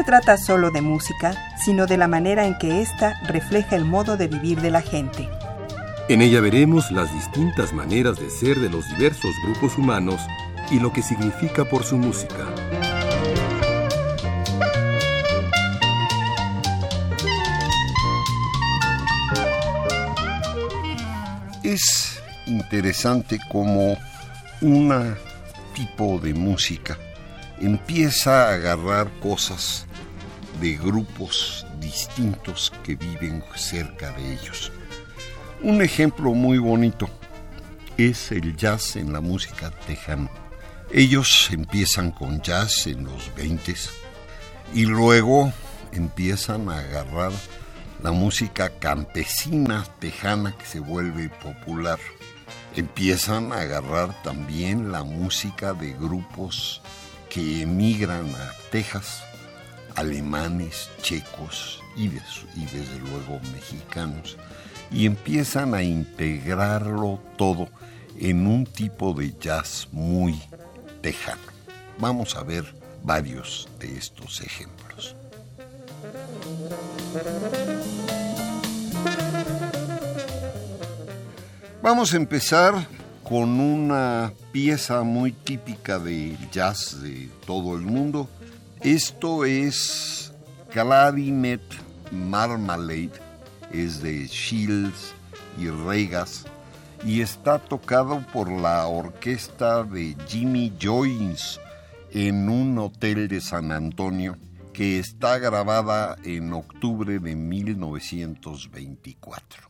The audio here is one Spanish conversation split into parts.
Se trata solo de música, sino de la manera en que ésta refleja el modo de vivir de la gente. En ella veremos las distintas maneras de ser de los diversos grupos humanos y lo que significa por su música. Es interesante cómo un tipo de música empieza a agarrar cosas de grupos distintos que viven cerca de ellos. Un ejemplo muy bonito es el jazz en la música tejana. Ellos empiezan con jazz en los 20 y luego empiezan a agarrar la música campesina tejana que se vuelve popular. Empiezan a agarrar también la música de grupos que emigran a Texas, alemanes, checos y, desde luego mexicanos, y empiezan a integrarlo todo en un tipo de jazz muy tejano. Vamos a ver varios de estos ejemplos. Vamos a empezar con una pieza muy típica de jazz de todo el mundo. Esto es Clarinet Marmalade, es de Shields y Regas y está tocado por la orquesta de Jimmy Joyce en un hotel de San Antonio que está grabada en octubre de 1924.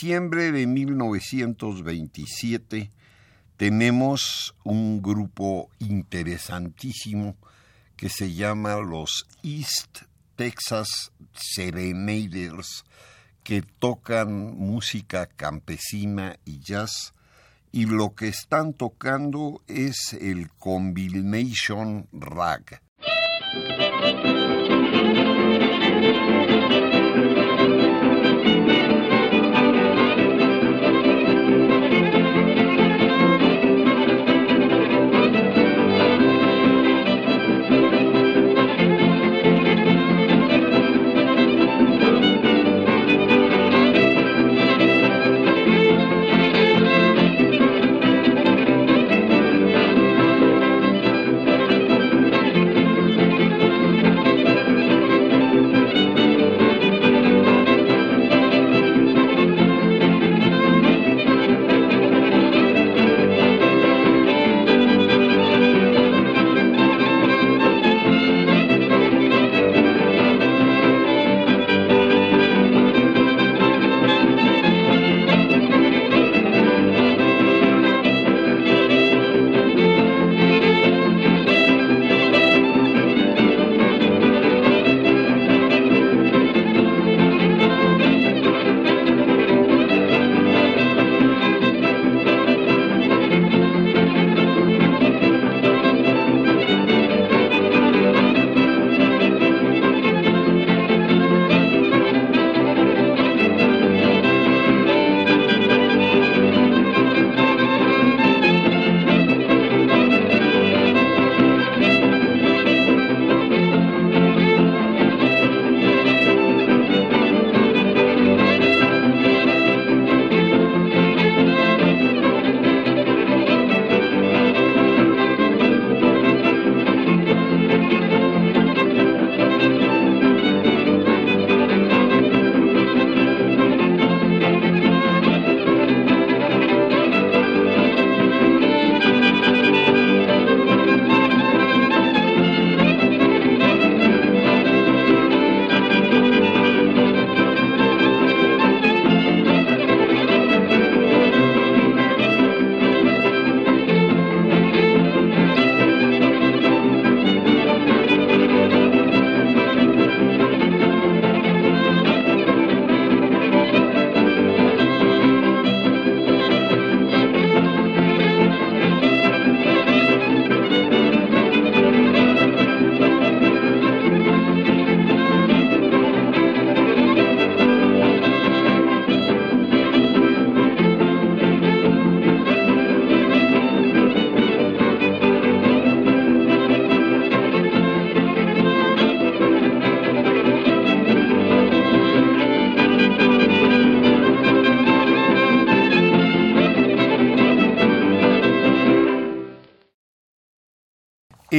Diciembre de 1927 tenemos un grupo interesantísimo que se llama los East Texas Serenaders, que tocan música campesina y jazz, y lo que están tocando es el combination rag.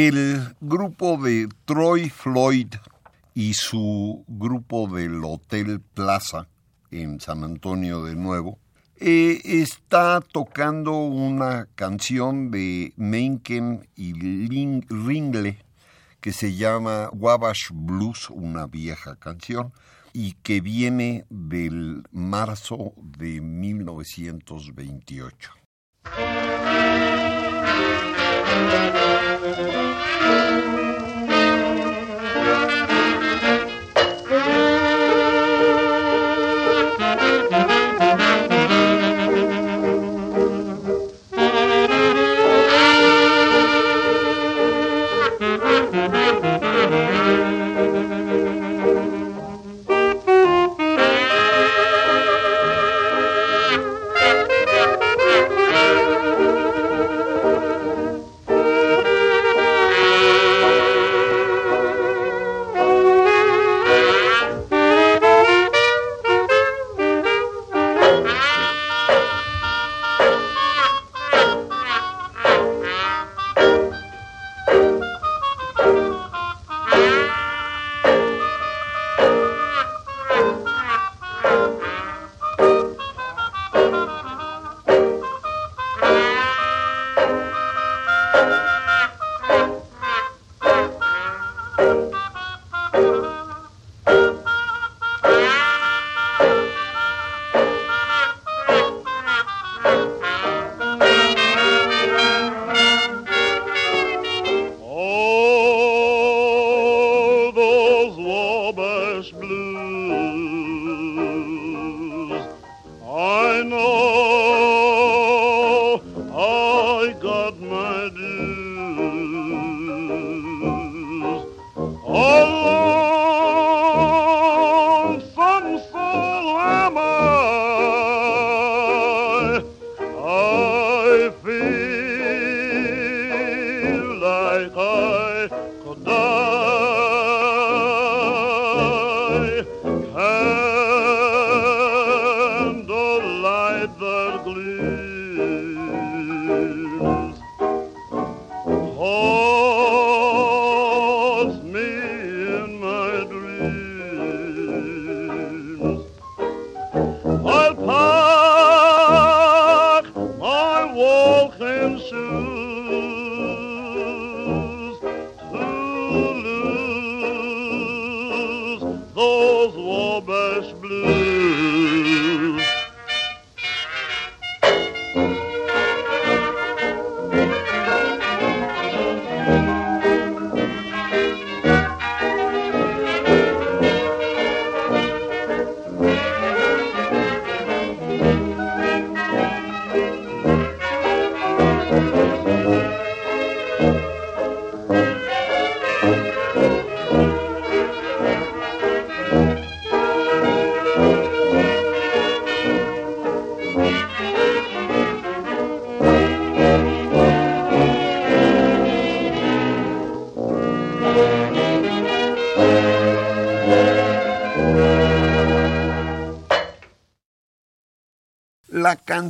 El grupo de Troy Floyd y su grupo del Hotel Plaza en San Antonio de nuevo eh, está tocando una canción de Mencken y Ringle que se llama Wabash Blues, una vieja canción, y que viene del marzo de 1928.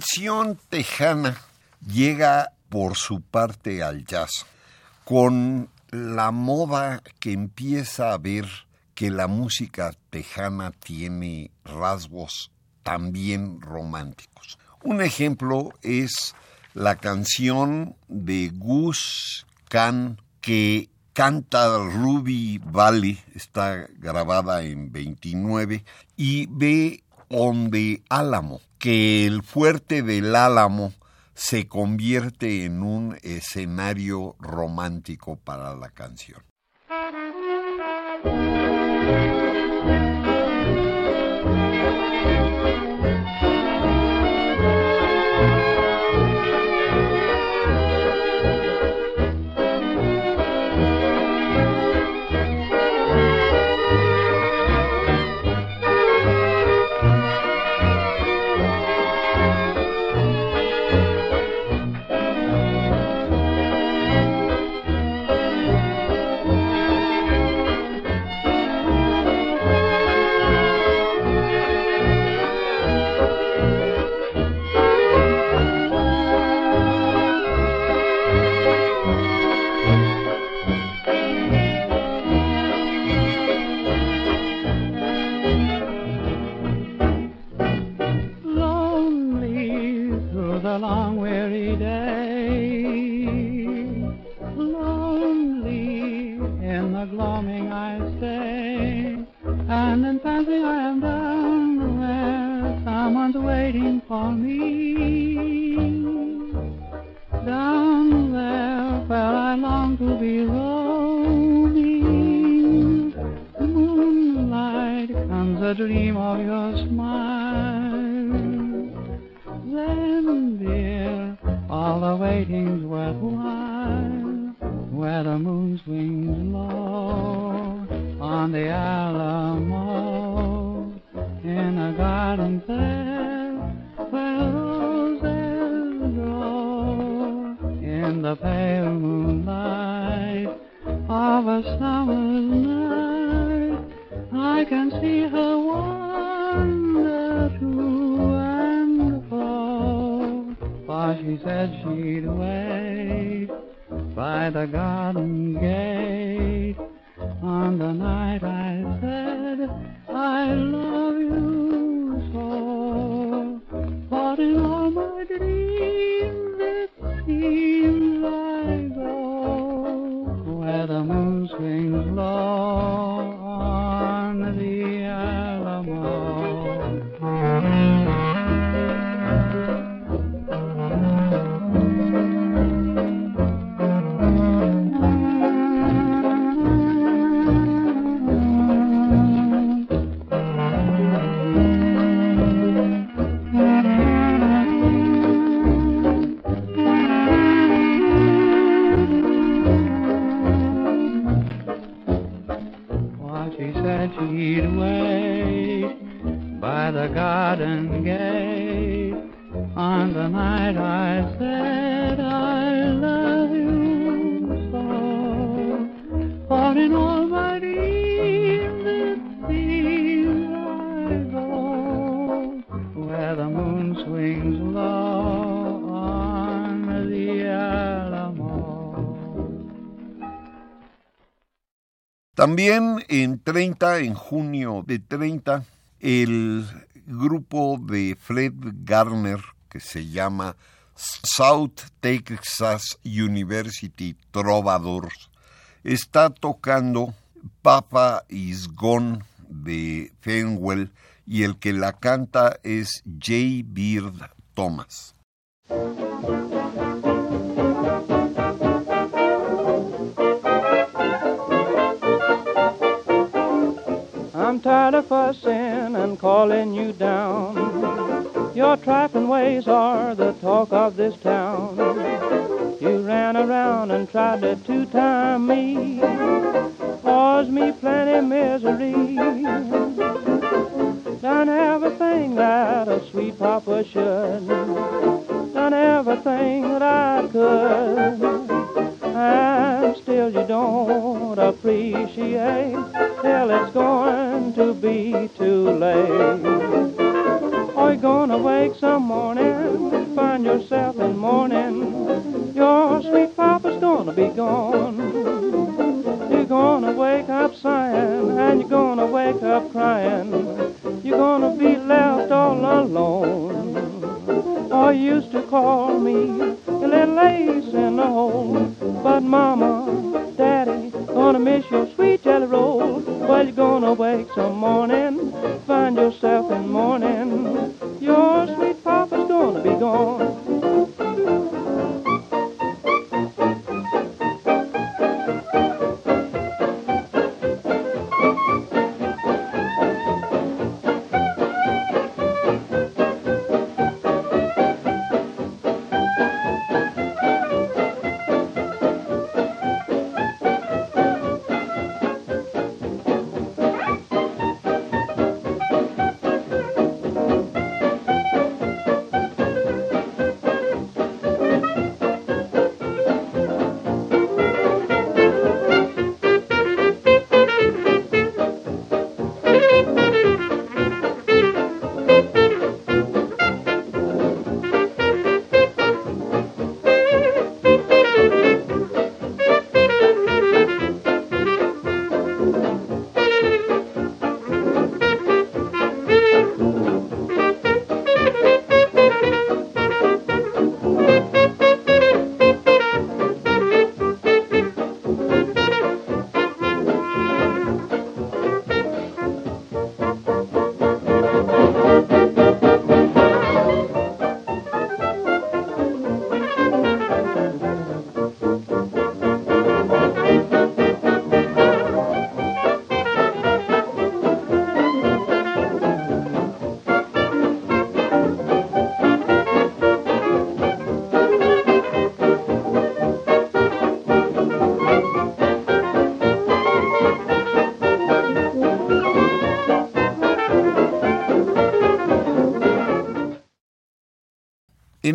canción tejana llega por su parte al jazz con la moda que empieza a ver que la música tejana tiene rasgos también románticos. Un ejemplo es la canción de Gus Khan que canta Ruby Valley, está grabada en 29 y ve Onde Álamo, que el fuerte del Álamo se convierte en un escenario romántico para la canción. 30, en junio de 30, el grupo de Fred Garner que se llama South Texas University Trovadors está tocando Papa Is Gone de Fenwell y el que la canta es J. Beard Thomas. Tired of fussing and calling you down. Your trifling ways are the talk of this town. You ran around and tried to two-time me, caused me plenty misery. Done everything that a sweet papa should. Done everything that I could and still you don't appreciate till it's going to be too late. Are you gonna wake some morning, find yourself in mourning? Your sweet papa's gonna be gone. You're gonna wake up sighing, and you're gonna wake up crying. You're gonna be left all alone. You used to call me a little lace in the hole. But mama, gonna miss your sweet jelly roll. Well, you're gonna wake some morning, find yourself in mourning.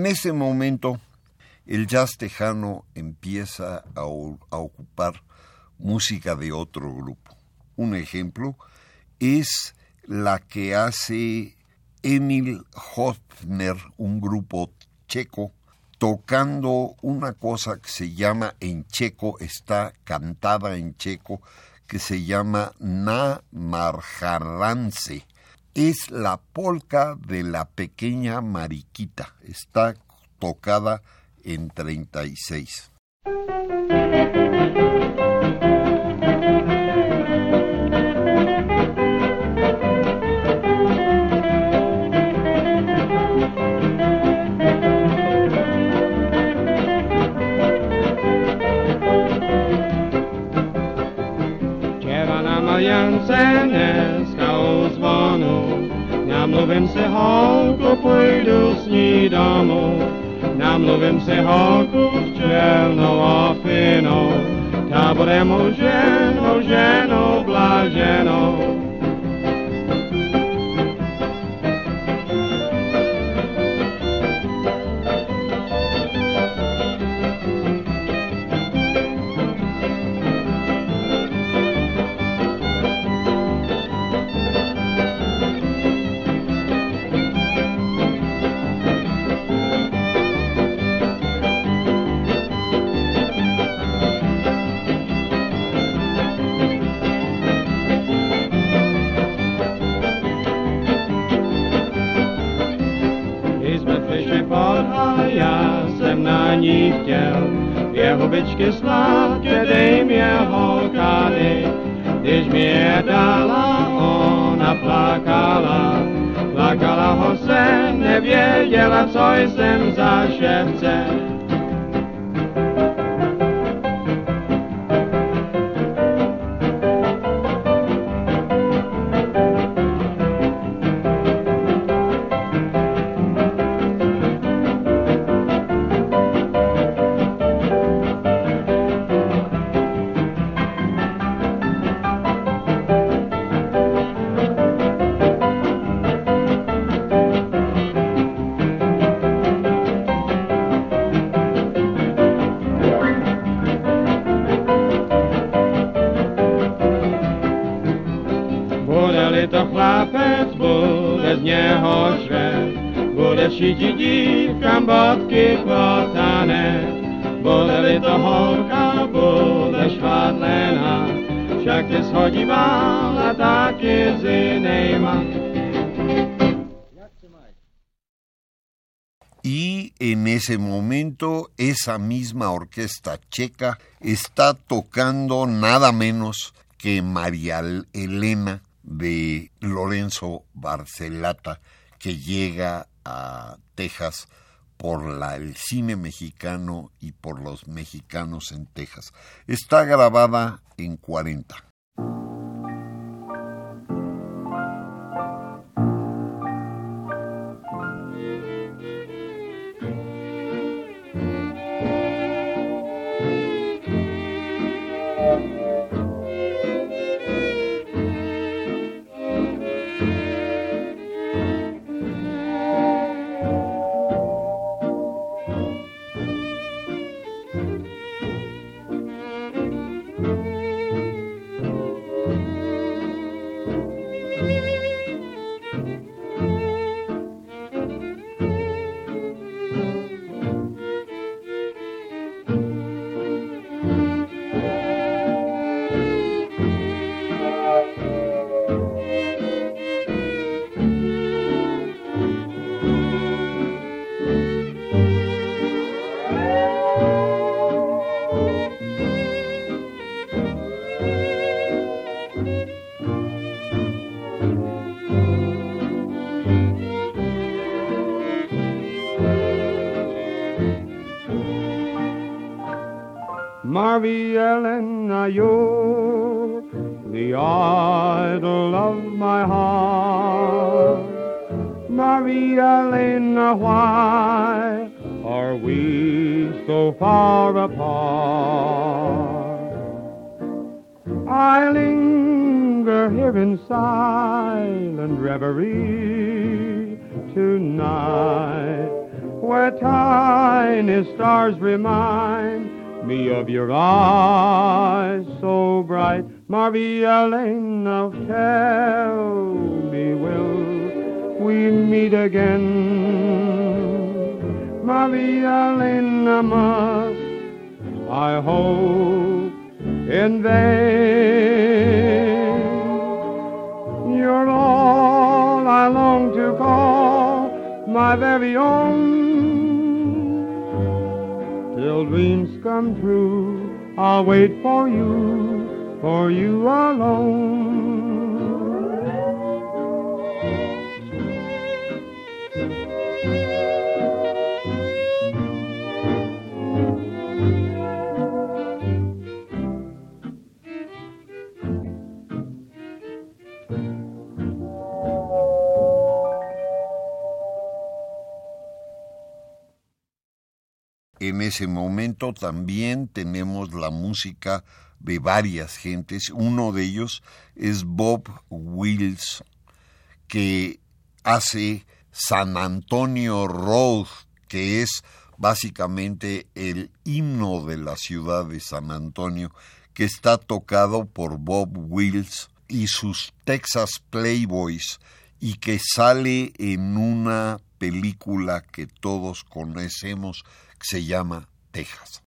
En ese momento, el jazz tejano empieza a, ocupar música de otro grupo. Un ejemplo es la que hace Emil Hofner, un grupo checo, tocando una cosa que se llama en checo, está cantada en checo, que se llama Na Marjarance es la polca de la pequeña Mariquita. Está tocada en 36. mluvím se holko, půjdu s ní domů. Namluvím se holku černou a finou, ta bude mou ženou, ženou blaženou. voice ese momento esa misma orquesta checa está tocando nada menos que María Elena de Lorenzo Barcelata, que llega a Texas por la, el cine mexicano y por los mexicanos en Texas. Está grabada en 40. Elena, you're the idol of my heart. Elena, why are we so far apart? I linger here in silent reverie tonight, where tiny stars remind me of your eyes so bright. Maria Elena, tell me, will we meet again? Maria Elena, must I hope in vain? You're all I long to call my very own till dreams come true. I'll wait for you, for you alone. Ese momento también tenemos la música de varias gentes. Uno de ellos es Bob Wills, que hace San Antonio Road, que es básicamente el himno de la ciudad de San Antonio, que está tocado por Bob Wills y sus Texas Playboys, y que sale en una película que todos conocemos se llama Texas.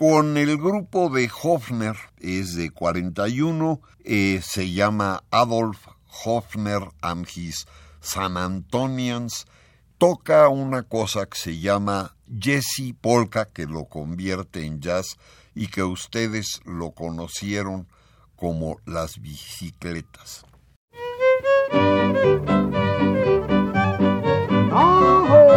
con el grupo de Hofner, es de 41, eh, se llama Adolf Hofner and his San Antonians, toca una cosa que se llama Jesse Polka, que lo convierte en jazz y que ustedes lo conocieron como las bicicletas. Oh.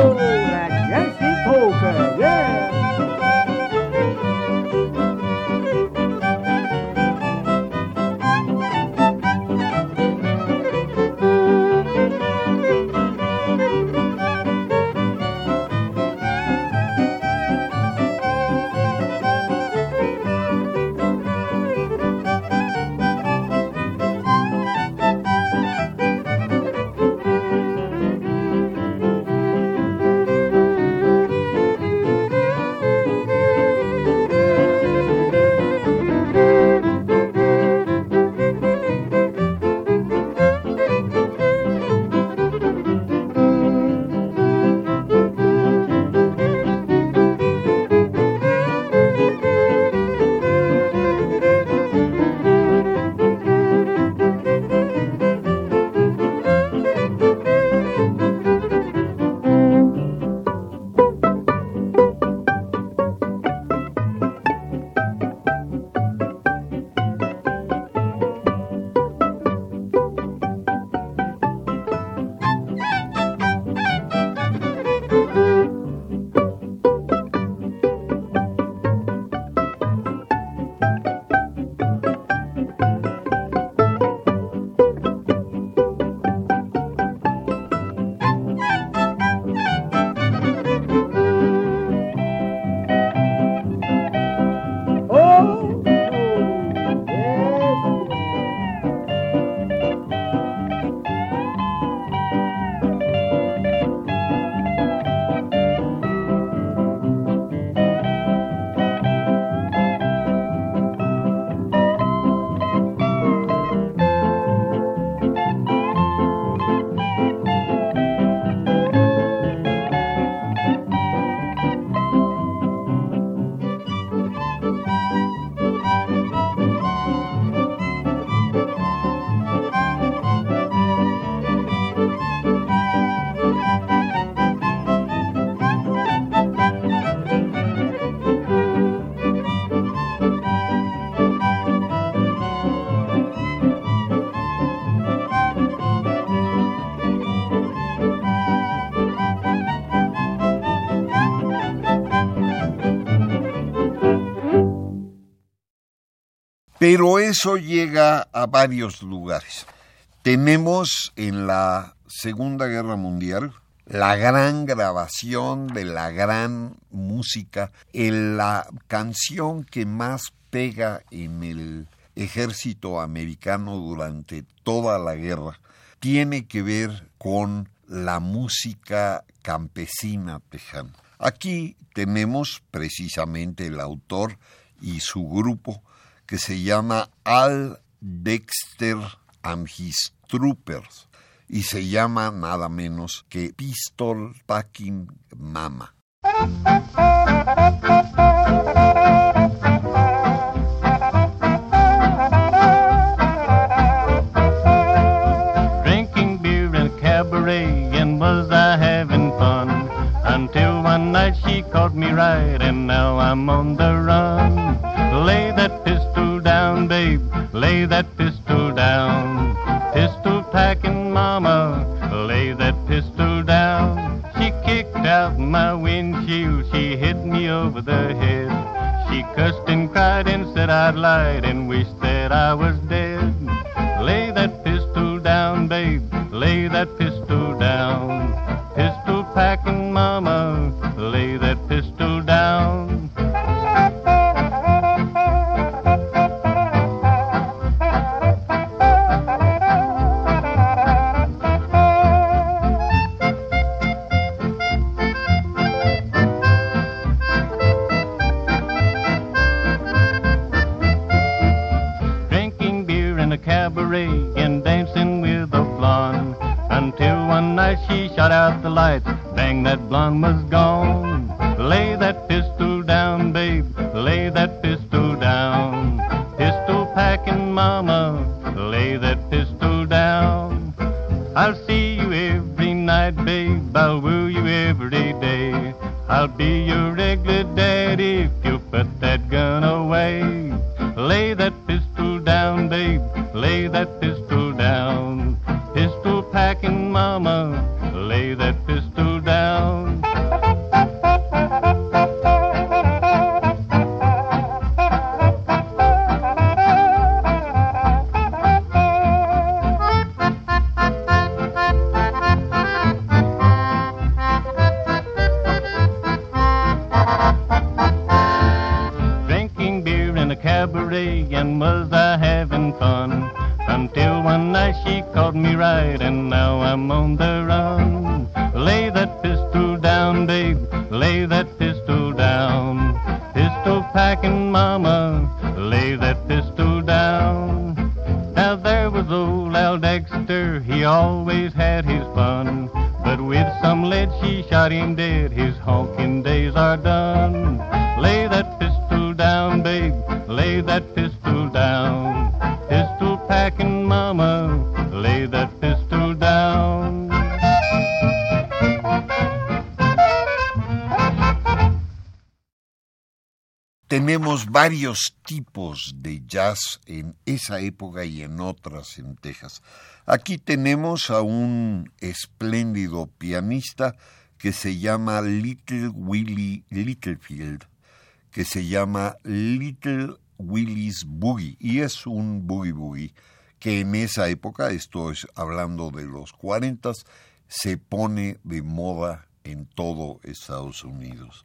Pero eso llega a varios lugares. Tenemos en la Segunda Guerra Mundial la gran grabación de la gran música, en la canción que más pega en el ejército americano durante toda la guerra, tiene que ver con la música campesina tejana. Aquí tenemos precisamente el autor y su grupo que se llama Al Dexter and His Troopers y se llama nada menos que Pistol Packing Mama. Varios tipos de jazz en esa época y en otras en Texas. Aquí tenemos a un espléndido pianista que se llama Little Willie Littlefield, que se llama Little Willie's Boogie, y es un boogie boogie que en esa época, esto es hablando de los 40, se pone de moda en todo Estados Unidos.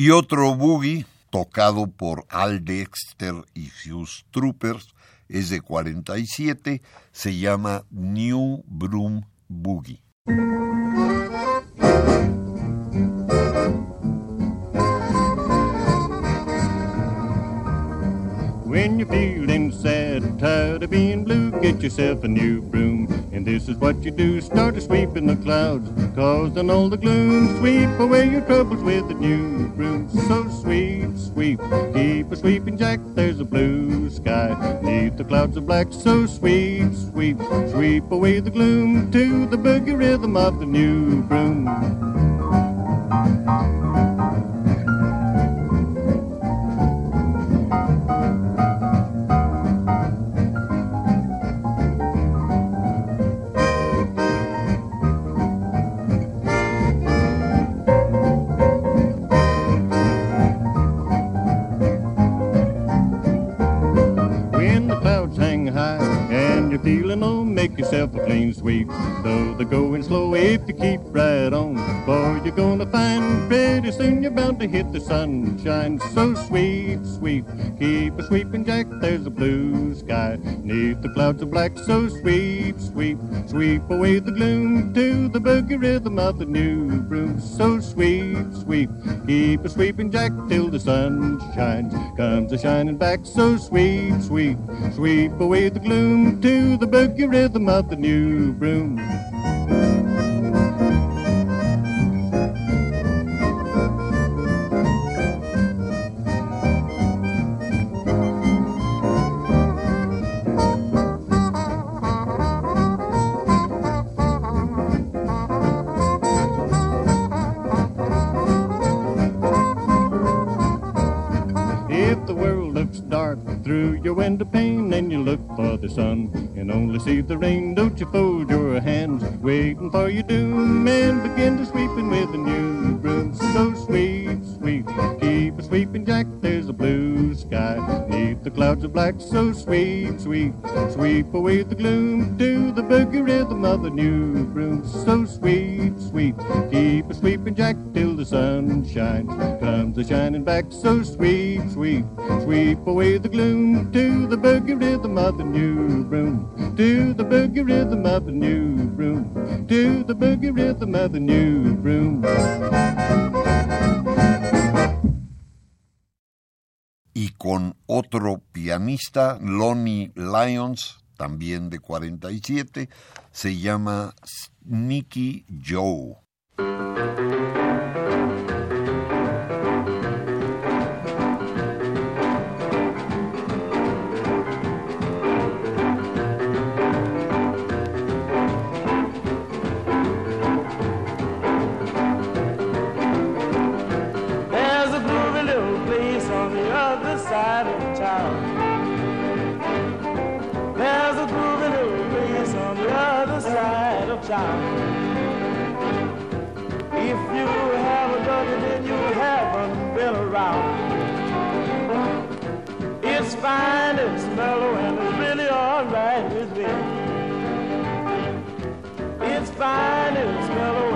Y otro boogie tocado por Al Dexter y Hughes Troopers es de 47, se llama New Broom Boogie. When you're feeling sad tired of being blue, get yourself a new broom. And this is what you do, start a sweeping the clouds, causing all the gloom. Sweep away your troubles with a new broom. So sweep, sweep, keep a sweeping jack, there's a blue sky. Neath the clouds of black, so sweep, sweep, sweep away the gloom to the boogie rhythm of the new broom. A. Though they're going slow, if you keep right on, boy, you're gonna find pretty soon you're to hit the sunshine. So sweep, sweep, keep a sweeping jack. There's a blue sky neath the clouds of black. So sweep, sweep, sweep away the gloom to the boogie rhythm of the new broom. So sweep, sweep, keep a sweeping jack till the sun shines. Comes a shining back. So sweep, sweep, sweep away the gloom to the boogie rhythm of the new broom. Black. So sweep, sweep, sweep away the gloom to the boogie rhythm of the new broom. So sweep, sweep, keep a sweeping jack till the sun shines. Comes a shining back, so Lonnie Lyons, también de 47, se llama Nicky Joe. If you haven't done it, then you haven't been around. It's fine, it's mellow, and it's really alright with me. It's fine, it's mellow,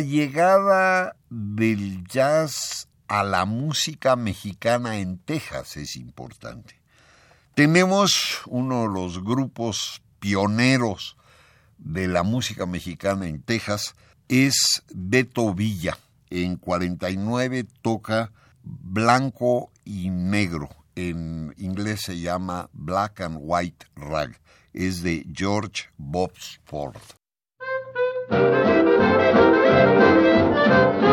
la llegada del jazz a la música mexicana en Texas es importante. Tenemos uno de los grupos pioneros de la música mexicana en Texas, es Beto Villa. En 49 toca blanco y negro. En inglés se llama Black and White Rag. Es de George Bobsport. y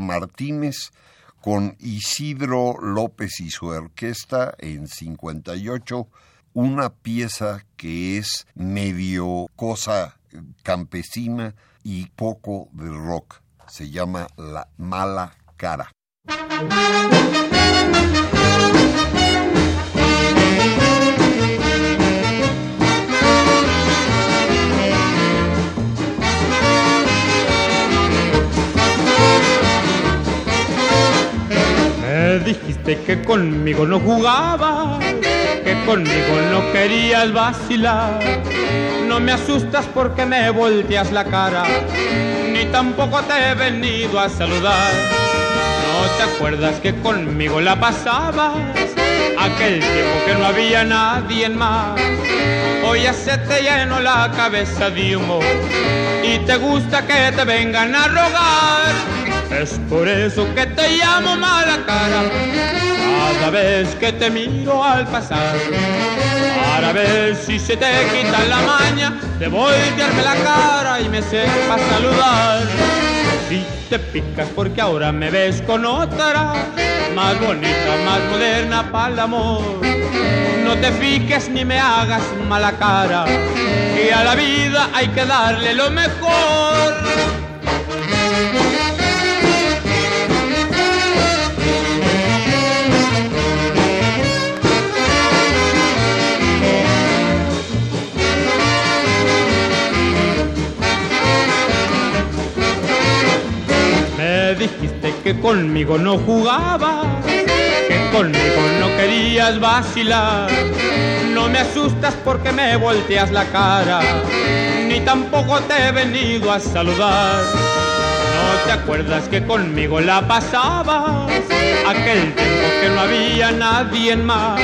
Martínez con Isidro López y su orquesta en 58, una pieza que es medio cosa campesina y poco de rock. Se llama La Mala Cara. Dijiste que conmigo no jugabas, que conmigo no querías vacilar. No me asustas porque me volteas la cara, ni tampoco te he venido a saludar. ¿No te acuerdas que conmigo la pasabas? Aquel tiempo que no había nadie más. Hoy ya se te llenó la cabeza de humo y te gusta que te vengan a rogar. Es por eso que te llamo mala cara cada vez que te miro al pasar. Para ver si se te quita la maña de voltearme la cara y me sepas saludar. Si te picas porque ahora me ves con otra, más bonita, más moderna para el amor. No te fijes ni me hagas mala cara, que a la vida hay que darle lo mejor. Que conmigo no jugabas, que conmigo no querías vacilar. No me asustas porque me volteas la cara, ni tampoco te he venido a saludar. ¿No te acuerdas que conmigo la pasabas? Aquel tiempo que no había nadie más.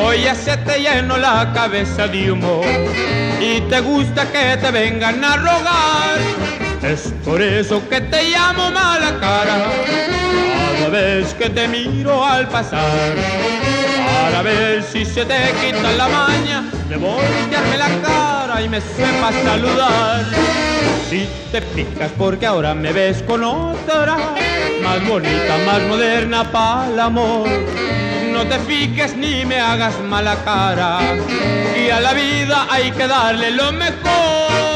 Hoy ya se te llenó la cabeza de humo y te gusta que te vengan a rogar. Es por eso que te llamo mala cara cada vez que te miro al pasar. Para ver si se te quita la maña de voltearme la cara y me sepas saludar. Si te picas porque ahora me ves con otra, más bonita, más moderna para el amor. No te piques ni me hagas mala cara, y a la vida hay que darle lo mejor.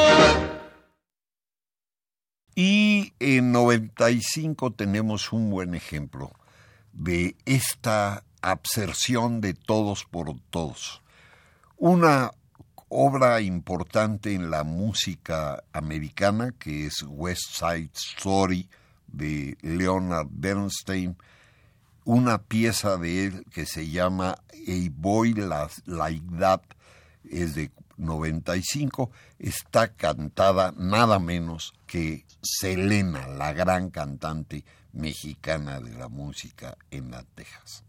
Y en 95 tenemos un buen ejemplo de esta abserción de todos por todos. Una obra importante en la música americana que es West Side Story de Leonard Bernstein, una pieza de él que se llama A Boy Like That, es de 95, está cantada nada menos que Selena, la gran cantante mexicana de la música en la Texas.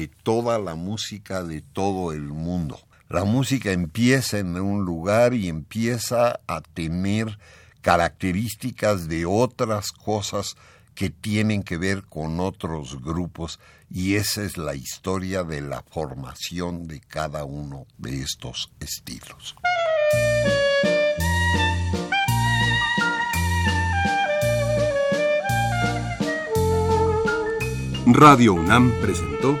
De toda la música de todo el mundo. La música empieza en un lugar y empieza a tener características de otras cosas que tienen que ver con otros grupos y esa es la historia de la formación de cada uno de estos estilos. Radio UNAM presentó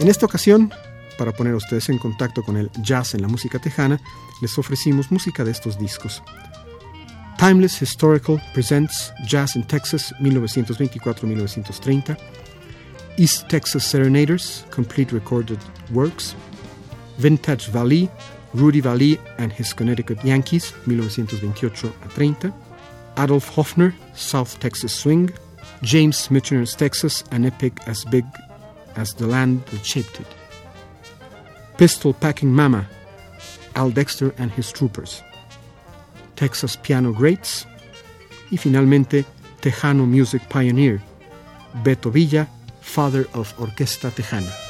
En esta ocasión, para poner a ustedes en contacto con el jazz en la música tejana, les ofrecimos música de estos discos. Timeless Historical presents Jazz in Texas 1924-1930. East Texas Serenaders, complete recorded works. Vintage Valley, Rudy Valley and his Connecticut Yankees, 1928-30. Adolf Hofner, South Texas Swing. James Michener's Texas, an epic as big as the land that shaped it. Pistol Packing Mama, Al Dexter and his Troopers. Texas Piano Greats. Y finalmente, Tejano Music Pioneer, Beto Villa, Father of Orquesta Tejana.